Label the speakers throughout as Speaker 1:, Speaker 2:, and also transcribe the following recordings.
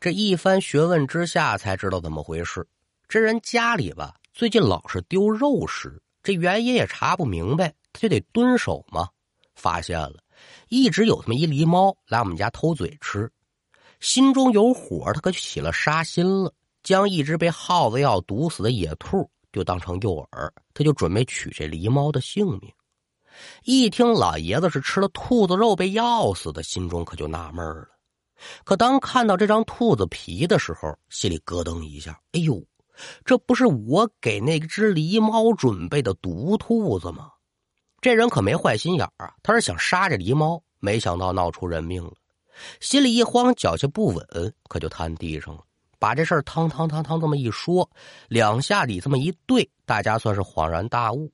Speaker 1: 这一番询问之下，才知道怎么回事。这人家里吧，最近老是丢肉食，这原因也查不明白，他就得蹲守嘛。发现了，一直有这么一狸猫来我们家偷嘴吃，心中有火，他可就起了杀心了，将一只被耗子药毒死的野兔就当成诱饵，他就准备取这狸猫的性命。一听老爷子是吃了兔子肉被药死的，心中可就纳闷了。可当看到这张兔子皮的时候，心里咯噔一下。哎呦，这不是我给那只狸猫准备的毒兔子吗？这人可没坏心眼啊，他是想杀这狸猫，没想到闹出人命了。心里一慌，脚下不稳，可就瘫地上了。把这事儿汤汤汤汤这么一说，两下里这么一对，大家算是恍然大悟。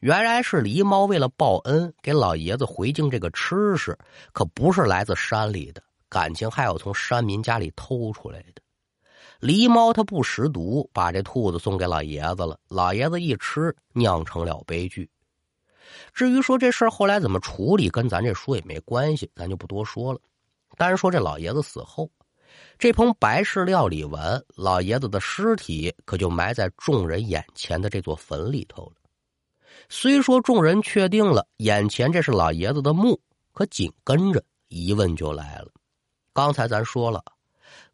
Speaker 1: 原来是狸猫为了报恩，给老爷子回敬这个吃食，可不是来自山里的。感情还有从山民家里偷出来的狸猫，它不识毒，把这兔子送给老爷子了。老爷子一吃，酿成了悲剧。至于说这事儿后来怎么处理，跟咱这书也没关系，咱就不多说了。单说这老爷子死后，这盆白事料理完，老爷子的尸体可就埋在众人眼前的这座坟里头了。虽说众人确定了眼前这是老爷子的墓，可紧跟着疑问就来了。刚才咱说了，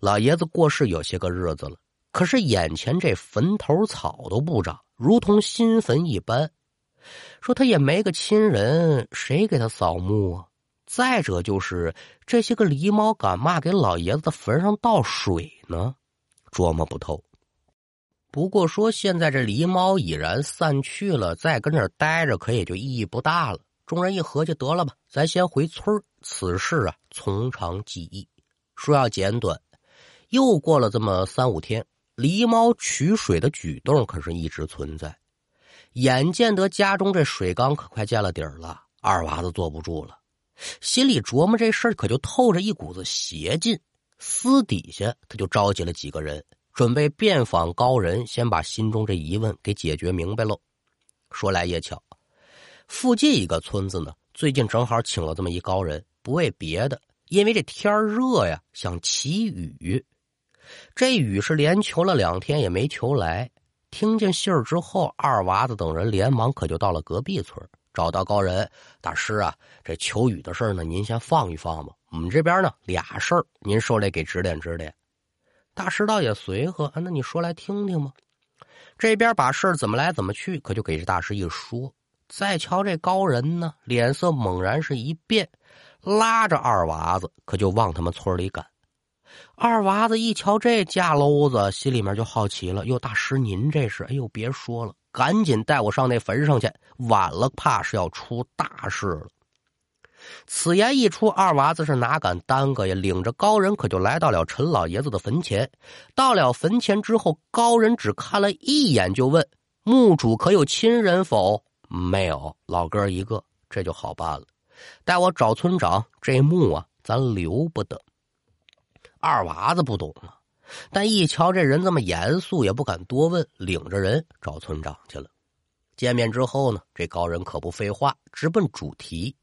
Speaker 1: 老爷子过世有些个日子了，可是眼前这坟头草都不长，如同新坟一般。说他也没个亲人，谁给他扫墓啊？再者就是这些个狸猫敢嘛给老爷子的坟上倒水呢？琢磨不透。不过说现在这狸猫已然散去了，再跟这儿待着可也就意义不大了。众人一合计，得了吧，咱先回村此事啊，从长计议。说要简短，又过了这么三五天，狸猫取水的举动可是一直存在。眼见得家中这水缸可快见了底儿了，二娃子坐不住了，心里琢磨这事儿可就透着一股子邪劲。私底下他就召集了几个人，准备遍访高人，先把心中这疑问给解决明白喽。说来也巧，附近一个村子呢，最近正好请了这么一高人，不为别的。因为这天热呀，想祈雨，这雨是连求了两天也没求来。听见信儿之后，二娃子等人连忙可就到了隔壁村，找到高人大师啊。这求雨的事呢，您先放一放吧。我们这边呢，俩事儿，您受累给指点指点。大师倒也随和啊，那你说来听听吧？这边把事儿怎么来怎么去，可就给这大师一说。再瞧这高人呢，脸色猛然是一变。拉着二娃子，可就往他们村里赶。二娃子一瞧这架篓子，心里面就好奇了：“哟，大师您这是？哎呦，别说了，赶紧带我上那坟上去，晚了怕是要出大事了。”此言一出，二娃子是哪敢耽搁呀？领着高人可就来到了陈老爷子的坟前。到了坟前之后，高人只看了一眼，就问：“墓主可有亲人否？”“没有，老哥一个。”这就好办了。带我找村长，这墓啊，咱留不得。二娃子不懂啊，但一瞧这人这么严肃，也不敢多问，领着人找村长去了。见面之后呢，这高人可不废话，直奔主题，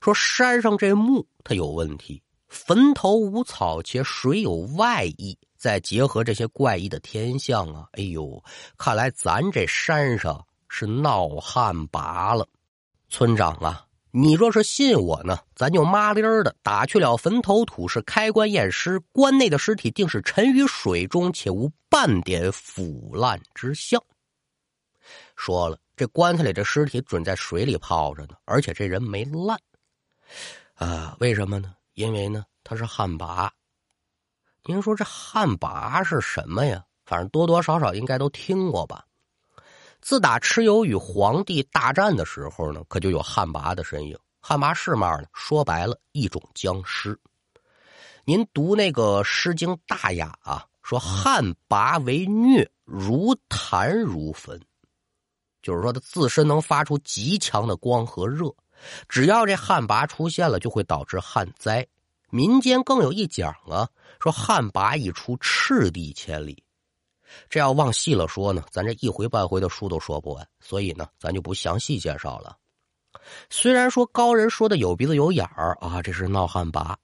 Speaker 1: 说山上这墓它有问题，坟头无草，且水有外溢，再结合这些怪异的天象啊，哎呦，看来咱这山上是闹旱魃了。村长啊！你若是信我呢，咱就麻利儿的打去了坟头土，是开棺验尸，棺内的尸体定是沉于水中，且无半点腐烂之象。说了，这棺材里的尸体准在水里泡着呢，而且这人没烂。啊，为什么呢？因为呢，他是旱魃。您说这旱魃是什么呀？反正多多少少应该都听过吧。自打蚩尤与黄帝大战的时候呢，可就有旱魃的身影。旱魃是嘛呢？说白了，一种僵尸。您读那个《诗经·大雅》啊，说旱魃为疟，如痰如焚，就是说它自身能发出极强的光和热，只要这旱魃出现了，就会导致旱灾。民间更有一讲啊，说旱魃一出，赤地千里。这要往细了说呢，咱这一回半回的书都说不完，所以呢，咱就不详细介绍了。虽然说高人说的有鼻子有眼儿啊，这是闹旱魃，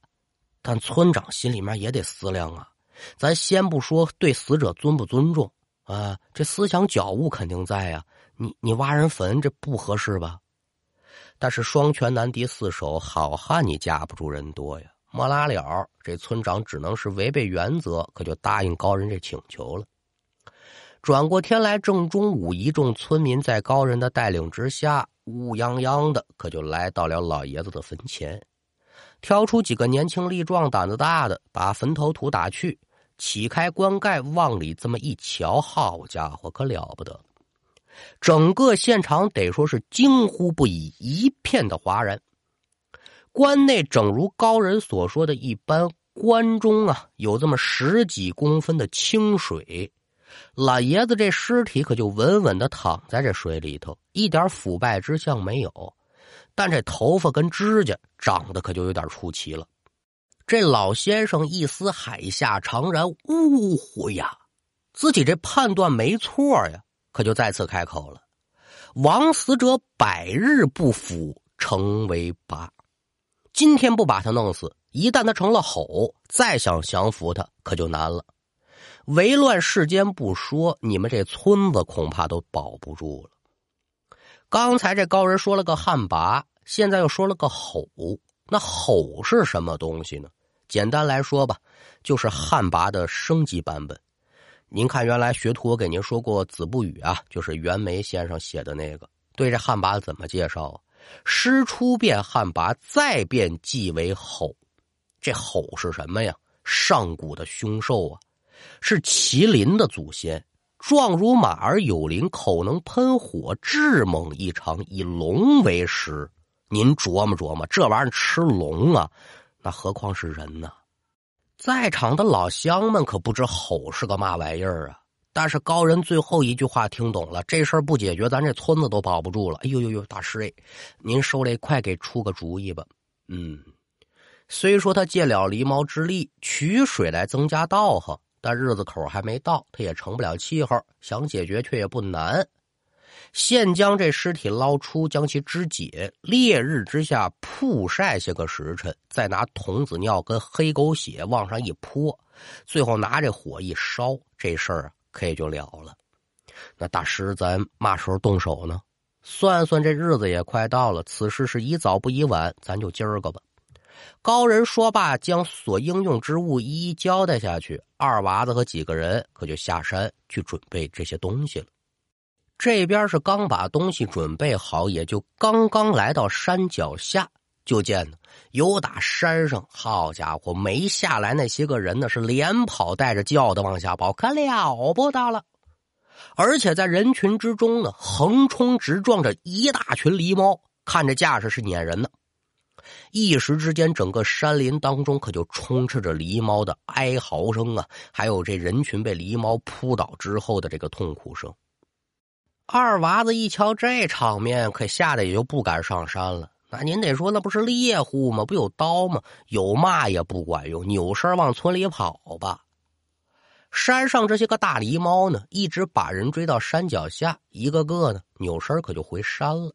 Speaker 1: 但村长心里面也得思量啊。咱先不说对死者尊不尊重啊，这思想觉悟肯定在呀。你你挖人坟，这不合适吧？但是双拳难敌四手，好汉你架不住人多呀。没拉了，这村长只能是违背原则，可就答应高人这请求了。转过天来，正中午，一众村民在高人的带领之下，乌泱泱的，可就来到了老爷子的坟前，挑出几个年轻力壮、胆子大的，把坟头土打去，起开棺盖，往里这么一瞧，好家伙，可了不得！整个现场得说是惊呼不已，一片的哗然。关内正如高人所说的一般，关中啊有这么十几公分的清水，老爷子这尸体可就稳稳的躺在这水里头，一点腐败之象没有。但这头发跟指甲长得可就有点出奇了。这老先生一思海下长然，呜呼呀，自己这判断没错呀，可就再次开口了：“枉死者百日不腐，成为疤。”今天不把他弄死，一旦他成了吼，再想降服他可就难了。围乱世间不说，你们这村子恐怕都保不住了。刚才这高人说了个旱魃，现在又说了个吼，那吼是什么东西呢？简单来说吧，就是旱魃的升级版本。您看，原来学徒我给您说过《子不语》啊，就是袁枚先生写的那个，对这旱魃怎么介绍啊？师出变旱魃，再变即为吼。这吼是什么呀？上古的凶兽啊，是麒麟的祖先，壮如马而有鳞，口能喷火，智猛异常，以龙为食。您琢磨琢磨，这玩意儿吃龙啊，那何况是人呢？在场的老乡们可不知吼是个嘛玩意儿啊。但是高人最后一句话听懂了，这事儿不解决，咱这村子都保不住了。哎呦呦呦，大师哎，您受累，快给出个主意吧。嗯，虽说他借了狸猫之力取水来增加道行，但日子口还没到，他也成不了气候。想解决却也不难，先将这尸体捞出，将其肢解，烈日之下曝晒些个时辰，再拿童子尿跟黑狗血往上一泼，最后拿这火一烧，这事儿啊。可也就了了。那大师，咱嘛时候动手呢？算算这日子也快到了，此事是宜早不宜晚，咱就今儿个吧。高人说罢，将所应用之物一一交代下去。二娃子和几个人可就下山去准备这些东西了。这边是刚把东西准备好，也就刚刚来到山脚下，就见呢，有打山上，好家伙，没下来那些个人呢，是连跑带着叫的往下跑，可了不得了。而且在人群之中呢，横冲直撞着一大群狸猫，看着架势是撵人呢。一时之间，整个山林当中可就充斥着狸猫的哀嚎声啊，还有这人群被狸猫扑倒之后的这个痛苦声。二娃子一瞧这场面，可吓得也就不敢上山了。那您得说，那不是猎户吗？不有刀吗？有嘛也不管用，扭身往村里跑吧。山上这些个大狸猫呢，一直把人追到山脚下，一个个呢扭身可就回山了。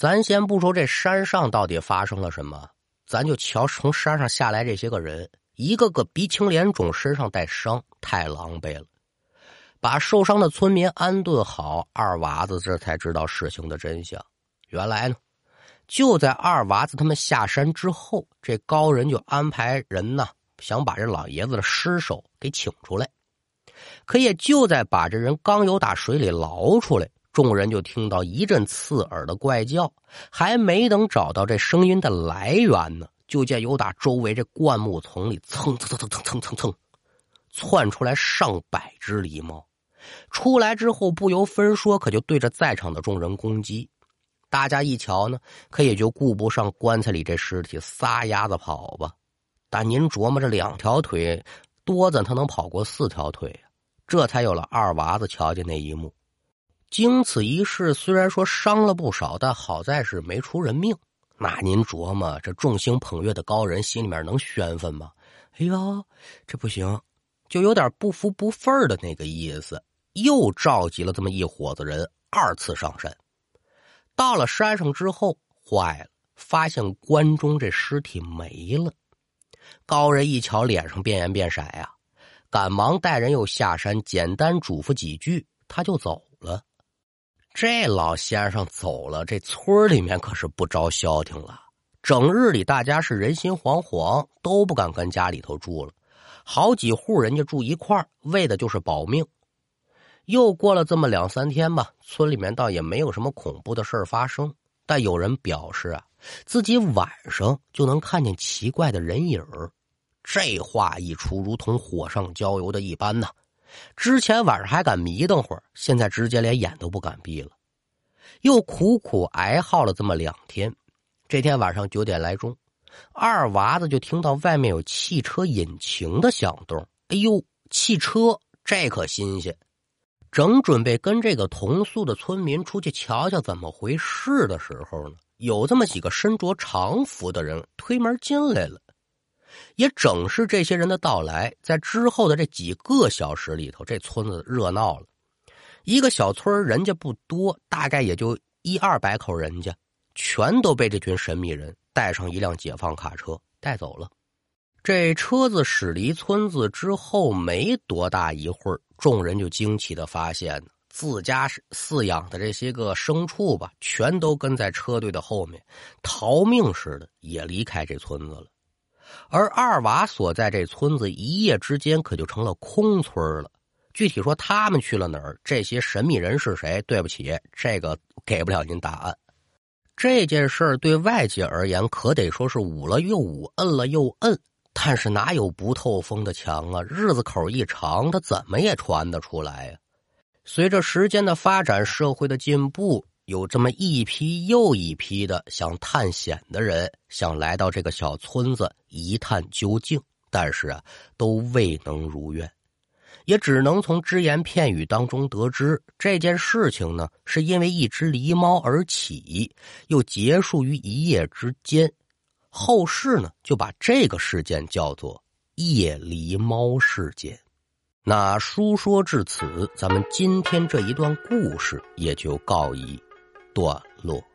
Speaker 1: 咱先不说这山上到底发生了什么，咱就瞧从山上下来这些个人，一个个鼻青脸肿，身上带伤，太狼狈了。把受伤的村民安顿好，二娃子这才知道事情的真相。原来呢。就在二娃子他们下山之后，这高人就安排人呢，想把这老爷子的尸首给请出来。可也就在把这人刚由打水里捞出来，众人就听到一阵刺耳的怪叫，还没等找到这声音的来源呢，就见有打周围这灌木丛里蹭蹭蹭蹭蹭蹭蹭窜出来上百只狸猫。出来之后不由分说，可就对着在场的众人攻击。大家一瞧呢，可也就顾不上棺材里这尸体，撒丫子跑吧。但您琢磨着两条腿多怎他能跑过四条腿呀？这才有了二娃子瞧见那一幕。经此一事，虽然说伤了不少，但好在是没出人命。那您琢磨，这众星捧月的高人心里面能宣愤吗？哎呀，这不行，就有点不服不忿的那个意思。又召集了这么一伙子人，二次上山。到了山上之后，坏了，发现关中这尸体没了。高人一瞧，脸上变颜变色呀，赶忙带人又下山，简单嘱咐几句，他就走了。这老先生走了，这村里面可是不招消停了。整日里，大家是人心惶惶，都不敢跟家里头住了。好几户人家住一块为的就是保命。又过了这么两三天吧，村里面倒也没有什么恐怖的事发生。但有人表示啊，自己晚上就能看见奇怪的人影这话一出，如同火上浇油的一般呐。之前晚上还敢迷瞪会儿，现在直接连眼都不敢闭了。又苦苦挨耗了这么两天，这天晚上九点来钟，二娃子就听到外面有汽车引擎的响动。哎呦，汽车，这可新鲜！正准备跟这个同宿的村民出去瞧瞧怎么回事的时候呢，有这么几个身着长服的人推门进来了。也正是这些人的到来，在之后的这几个小时里头，这村子热闹了。一个小村人家不多，大概也就一二百口人家，全都被这群神秘人带上一辆解放卡车带走了。这车子驶离村子之后没多大一会儿，众人就惊奇的发现，自家饲养的这些个牲畜吧，全都跟在车队的后面，逃命似的也离开这村子了。而二娃所在这村子，一夜之间可就成了空村了。具体说他们去了哪儿，这些神秘人是谁？对不起，这个给不了您答案。这件事儿对外界而言，可得说是捂了又捂，摁了又摁。但是哪有不透风的墙啊？日子口一长，他怎么也传得出来呀？随着时间的发展，社会的进步。有这么一批又一批的想探险的人，想来到这个小村子一探究竟，但是啊，都未能如愿，也只能从只言片语当中得知这件事情呢，是因为一只狸猫而起，又结束于一夜之间。后世呢，就把这个事件叫做“夜狸猫事件”。那书说至此，咱们今天这一段故事也就告一。段落。